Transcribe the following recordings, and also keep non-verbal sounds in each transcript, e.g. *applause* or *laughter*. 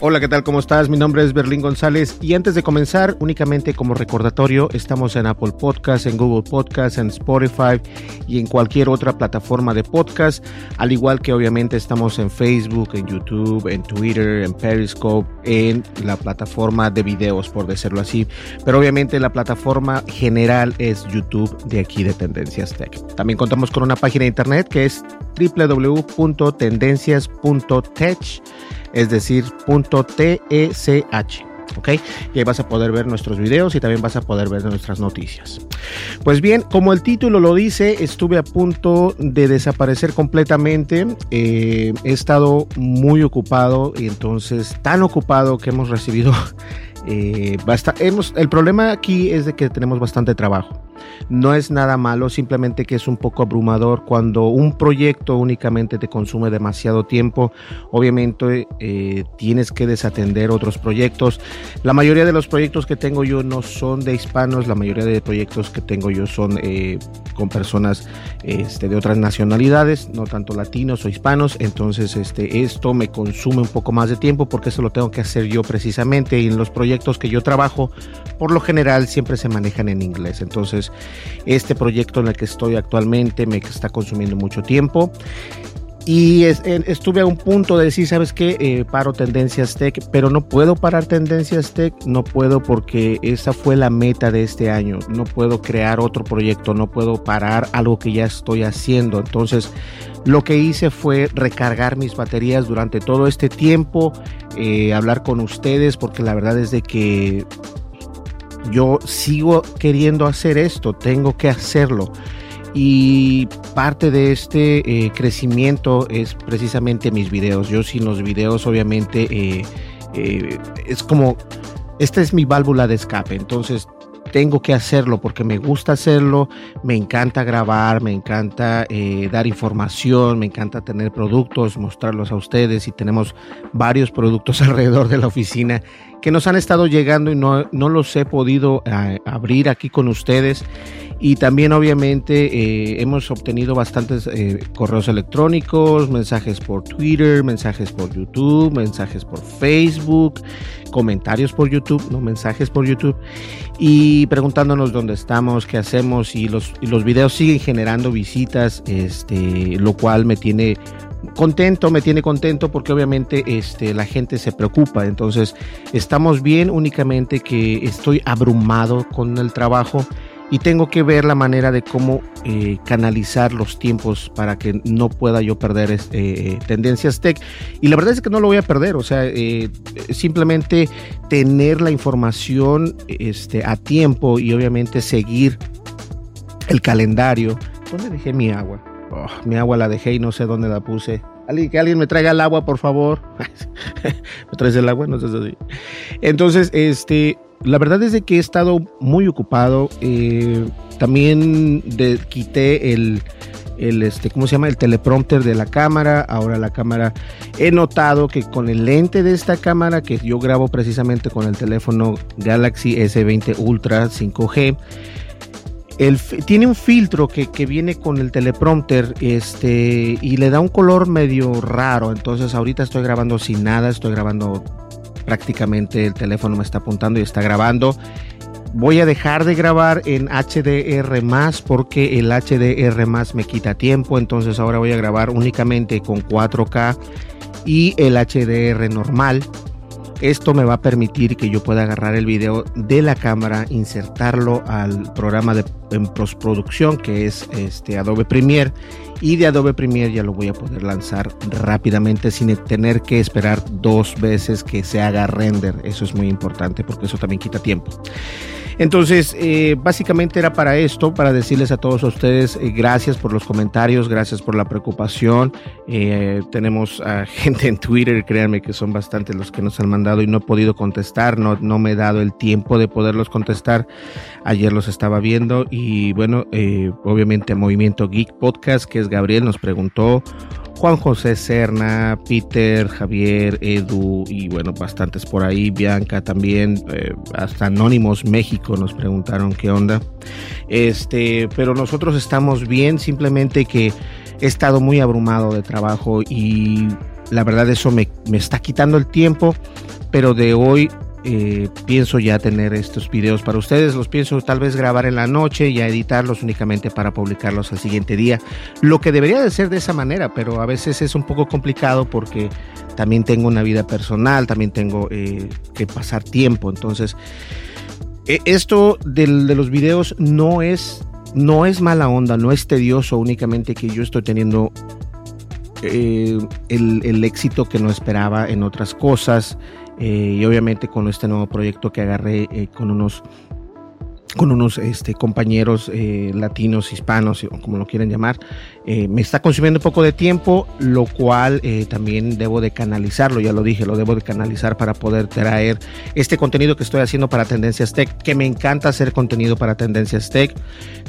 Hola, ¿qué tal? ¿Cómo estás? Mi nombre es Berlín González y antes de comenzar, únicamente como recordatorio, estamos en Apple Podcasts, en Google Podcasts, en Spotify y en cualquier otra plataforma de podcast, al igual que obviamente estamos en Facebook, en YouTube, en Twitter, en Periscope, en la plataforma de videos, por decirlo así. Pero obviamente la plataforma general es YouTube de aquí de Tendencias Tech. También contamos con una página de internet que es www.tendencias.tech es decir, .tech, ¿ok? Y ahí vas a poder ver nuestros videos y también vas a poder ver nuestras noticias. Pues bien, como el título lo dice, estuve a punto de desaparecer completamente. Eh, he estado muy ocupado y entonces tan ocupado que hemos recibido *laughs* eh, basta, hemos, el problema aquí es de que tenemos bastante trabajo. No es nada malo, simplemente que es un poco abrumador cuando un proyecto únicamente te consume demasiado tiempo. Obviamente eh, tienes que desatender otros proyectos. La mayoría de los proyectos que tengo yo no son de hispanos, la mayoría de proyectos que tengo yo son eh, con personas este, de otras nacionalidades, no tanto latinos o hispanos. Entonces este, esto me consume un poco más de tiempo porque eso lo tengo que hacer yo precisamente y en los proyectos que yo trabajo por lo general siempre se manejan en inglés. Entonces este proyecto en el que estoy actualmente me está consumiendo mucho tiempo. Y estuve a un punto de decir, ¿sabes qué? Eh, paro Tendencias Tech, pero no puedo parar Tendencias Tech, no puedo porque esa fue la meta de este año. No puedo crear otro proyecto, no puedo parar algo que ya estoy haciendo. Entonces, lo que hice fue recargar mis baterías durante todo este tiempo, eh, hablar con ustedes, porque la verdad es de que yo sigo queriendo hacer esto, tengo que hacerlo. Y parte de este eh, crecimiento es precisamente mis videos. Yo sin los videos obviamente eh, eh, es como, esta es mi válvula de escape. Entonces tengo que hacerlo porque me gusta hacerlo, me encanta grabar, me encanta dar información, me encanta tener productos, mostrarlos a ustedes y tenemos varios productos *laughs* alrededor de la oficina que nos han estado llegando y no, no los he podido eh, abrir aquí con ustedes. Y también obviamente eh, hemos obtenido bastantes eh, correos electrónicos, mensajes por Twitter, mensajes por YouTube, mensajes por Facebook, comentarios por YouTube, no mensajes por YouTube, y preguntándonos dónde estamos, qué hacemos, y los, y los videos siguen generando visitas, este, lo cual me tiene contento, me tiene contento porque obviamente este, la gente se preocupa. Entonces, estamos bien, únicamente que estoy abrumado con el trabajo y tengo que ver la manera de cómo eh, canalizar los tiempos para que no pueda yo perder este, tendencias tech. Y la verdad es que no lo voy a perder, o sea, eh, simplemente tener la información este, a tiempo y obviamente seguir el calendario. ¿Dónde dejé mi agua? Oh, mi agua la dejé y no sé dónde la puse. Que alguien me traiga el agua, por favor. *laughs* ¿Me traes el agua? No sé si. Entonces, este, la verdad es de que he estado muy ocupado. Eh, también quité el, este, ¿cómo se llama? El teleprompter de la cámara. Ahora la cámara, he notado que con el lente de esta cámara, que yo grabo precisamente con el teléfono Galaxy S20 Ultra 5G, tiene un filtro que, viene con el teleprompter este, y le da un color medio raro. Entonces ahorita estoy grabando sin nada, estoy grabando prácticamente el teléfono me está apuntando y está grabando. Voy a dejar de grabar en HDR más porque el HDR más me quita tiempo. Entonces ahora voy a grabar únicamente con 4K y el HDR normal. Esto me va a permitir que yo pueda agarrar el video de la cámara, insertarlo al programa de en postproducción que es este Adobe Premiere y de Adobe Premiere ya lo voy a poder lanzar rápidamente sin tener que esperar dos veces que se haga render. Eso es muy importante porque eso también quita tiempo. Entonces, eh, básicamente era para esto, para decirles a todos ustedes eh, gracias por los comentarios, gracias por la preocupación. Eh, tenemos a *laughs* gente en Twitter, créanme que son bastantes los que nos han mandado y no he podido contestar, no, no me he dado el tiempo de poderlos contestar. Ayer los estaba viendo y bueno, obviamente Movimiento Geek Podcast, que es Gabriel, nos preguntó Juan José Serna, Peter, Javier, Edu y bueno, bastantes por ahí, Bianca también, eh, hasta Anónimos México nos preguntaron qué onda. Este, pero nosotros estamos bien, simplemente que he estado muy abrumado de trabajo y la verdad eso me, me está quitando el tiempo, pero de hoy eh, pienso ya tener estos videos para ustedes. Los pienso tal vez grabar en la noche y editarlos únicamente para publicarlos al siguiente día. Lo que debería de ser de esa manera, pero a veces es un poco complicado porque también tengo una vida personal, también tengo eh, que pasar tiempo. Entonces, e, esto de los videos no es, no es mala onda, no es tedioso, únicamente que yo estoy teniendo eh, el, éxito que no esperaba en otras cosas. Eh, y obviamente con este nuevo proyecto que agarré eh, con unos con unos este, compañeros eh, latinos, hispanos, o como lo quieran llamar, me está consumiendo un poco de tiempo, lo cual también debo de canalizarlo, ya lo dije, lo debo de canalizar para poder traer este contenido que estoy haciendo para Tendencias Tech, que me encanta hacer contenido para Tendencias Tech,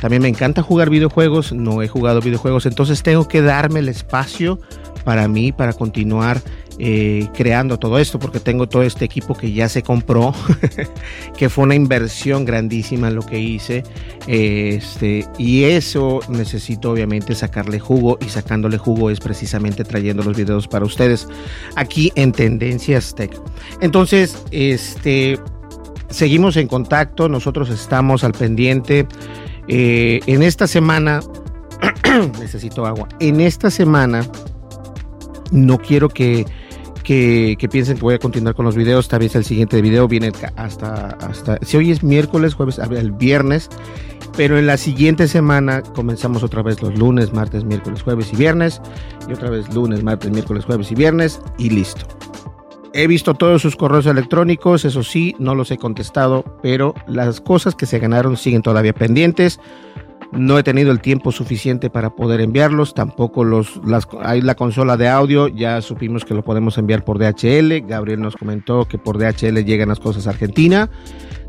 también me encanta jugar videojuegos, no he jugado videojuegos, entonces tengo que darme el espacio para mí, para continuar eh, creando todo esto, porque tengo todo este equipo que ya se compró, *laughs* que fue una inversión grandísima lo que hice, este, y eso necesito obviamente sacarle jugo, y sacándole jugo es precisamente trayendo los videos para ustedes aquí en Tendencias Tech. Entonces, este, seguimos en contacto, nosotros estamos al pendiente. Eh, en esta semana, *clears throat* necesito agua. En esta semana, no quiero que que, piensen que voy a continuar con los videos. Tal vez el siguiente video viene hasta, hasta, si hoy es miércoles, jueves, el viernes, pero en la siguiente semana comenzamos otra vez los lunes, martes, miércoles, jueves y viernes, y otra vez lunes, martes, miércoles, jueves y viernes, y listo. He visto todos sus correos electrónicos, eso sí, no los he contestado, pero las cosas que se ganaron siguen todavía pendientes. No he tenido el tiempo suficiente para poder enviarlos. Tampoco los, las, hay la consola de audio. Ya supimos que lo podemos enviar por DHL. Gabriel nos comentó que por DHL llegan las cosas a Argentina.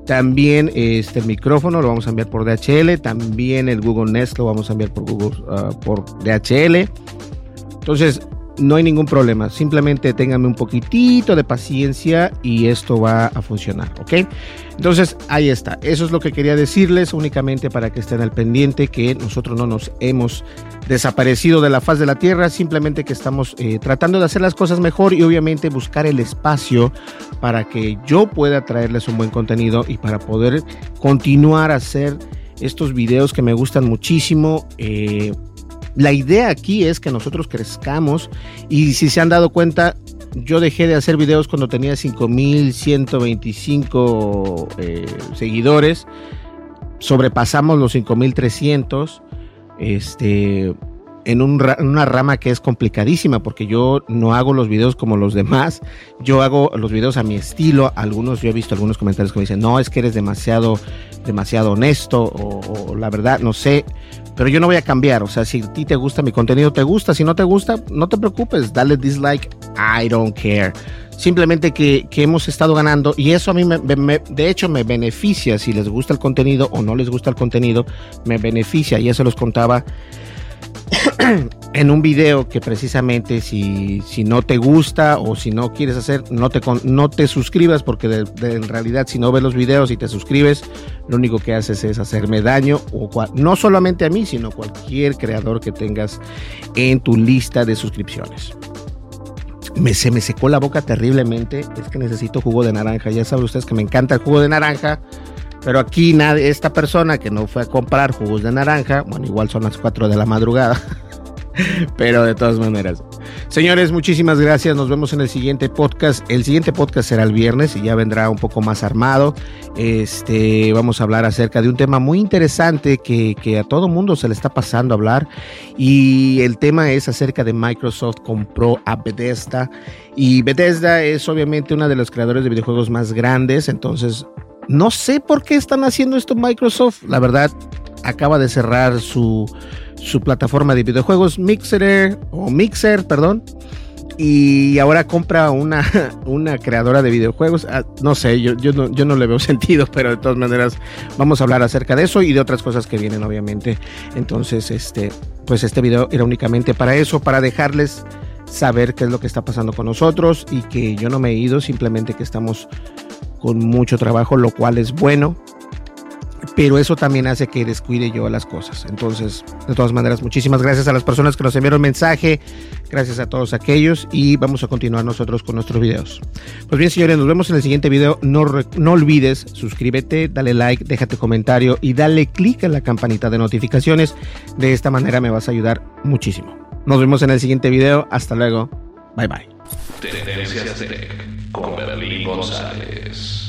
También este micrófono lo vamos a enviar por DHL. También el Google Nest lo vamos a enviar por Google ah, por DHL. Entonces no hay ningún problema. Simplemente ténganme un poquitito de paciencia y esto va a funcionar, ¿ok? Entonces, ahí está. Eso es lo que quería decirles únicamente para que estén al pendiente que nosotros no nos hemos desaparecido de la faz de la tierra, simplemente que estamos eh, tratando de hacer las cosas mejor y obviamente buscar el espacio para que yo pueda traerles un buen contenido y para poder continuar a hacer estos videos que me gustan muchísimo. Eh, la idea aquí es que nosotros crezcamos y si se han dado cuenta, yo dejé de hacer videos cuando tenía 5125 eh, seguidores. Sobrepasamos los 5300. Este, en, una rama que es complicadísima porque yo no hago los videos como los demás, yo hago los videos a mi estilo, algunos, yo he visto algunos comentarios que me dicen, no, es que eres demasiado, demasiado honesto o, la verdad, no sé, pero yo no voy a cambiar, o sea, si a ti te gusta mi contenido, te gusta, si no te gusta, no te preocupes, dale dislike, I don't care. Simplemente que, hemos estado ganando y eso a mí me, de hecho me beneficia si les gusta el contenido o no les gusta el contenido, me beneficia y eso los contaba en un video que precisamente si, si no te gusta o si no quieres hacer, no te, no te suscribas porque en realidad si no ves los videos y te suscribes, lo único que haces es hacerme daño, o no solamente a mí, sino cualquier creador que tengas en tu lista de suscripciones. Me, se me secó la boca terriblemente, es que necesito jugo de naranja, ya saben ustedes que me encanta el jugo de naranja pero aquí nadie, esta persona que no fue a comprar jugos de naranja, bueno, igual son las 4 de la madrugada. *laughs* *laughs* Pero de todas maneras. Señores, muchísimas gracias. Nos vemos en el siguiente podcast. El siguiente podcast será el viernes y ya vendrá un poco más armado. Este, vamos a hablar acerca de un tema muy interesante que, que a todo mundo se le está pasando a hablar. Y el tema es acerca de Microsoft compró a Bethesda. Y Bethesda es obviamente una de los creadores de videojuegos más grandes. Entonces, no sé por qué están haciendo esto Microsoft. La verdad, acaba de cerrar su, su plataforma de videojuegos Mixer o Mixer, perdón. Y ahora compra una, *laughs* una creadora de videojuegos. Ah, no sé, yo, yo, no, yo no le veo *laughs* sentido, pero de todas maneras vamos a hablar acerca de eso y de otras cosas que vienen, obviamente. Entonces, este, pues este video era únicamente para eso, para dejarles saber qué es lo que está pasando con nosotros y que yo no me he ido, simplemente que estamos con mucho trabajo, lo cual es bueno, pero eso también hace que descuide yo las cosas. Entonces, de todas maneras, muchísimas gracias a las personas que nos enviaron mensaje, gracias a todos aquellos y vamos a continuar nosotros con nuestros videos. Pues bien, señores, nos vemos en el siguiente video. No, no olvides, suscríbete, dale like, déjate comentario y dale click en la campanita de notificaciones. De esta manera me vas a ayudar muchísimo. Nos vemos en el siguiente video. Hasta luego. Bye bye. Tendencias Tech con Berlín González.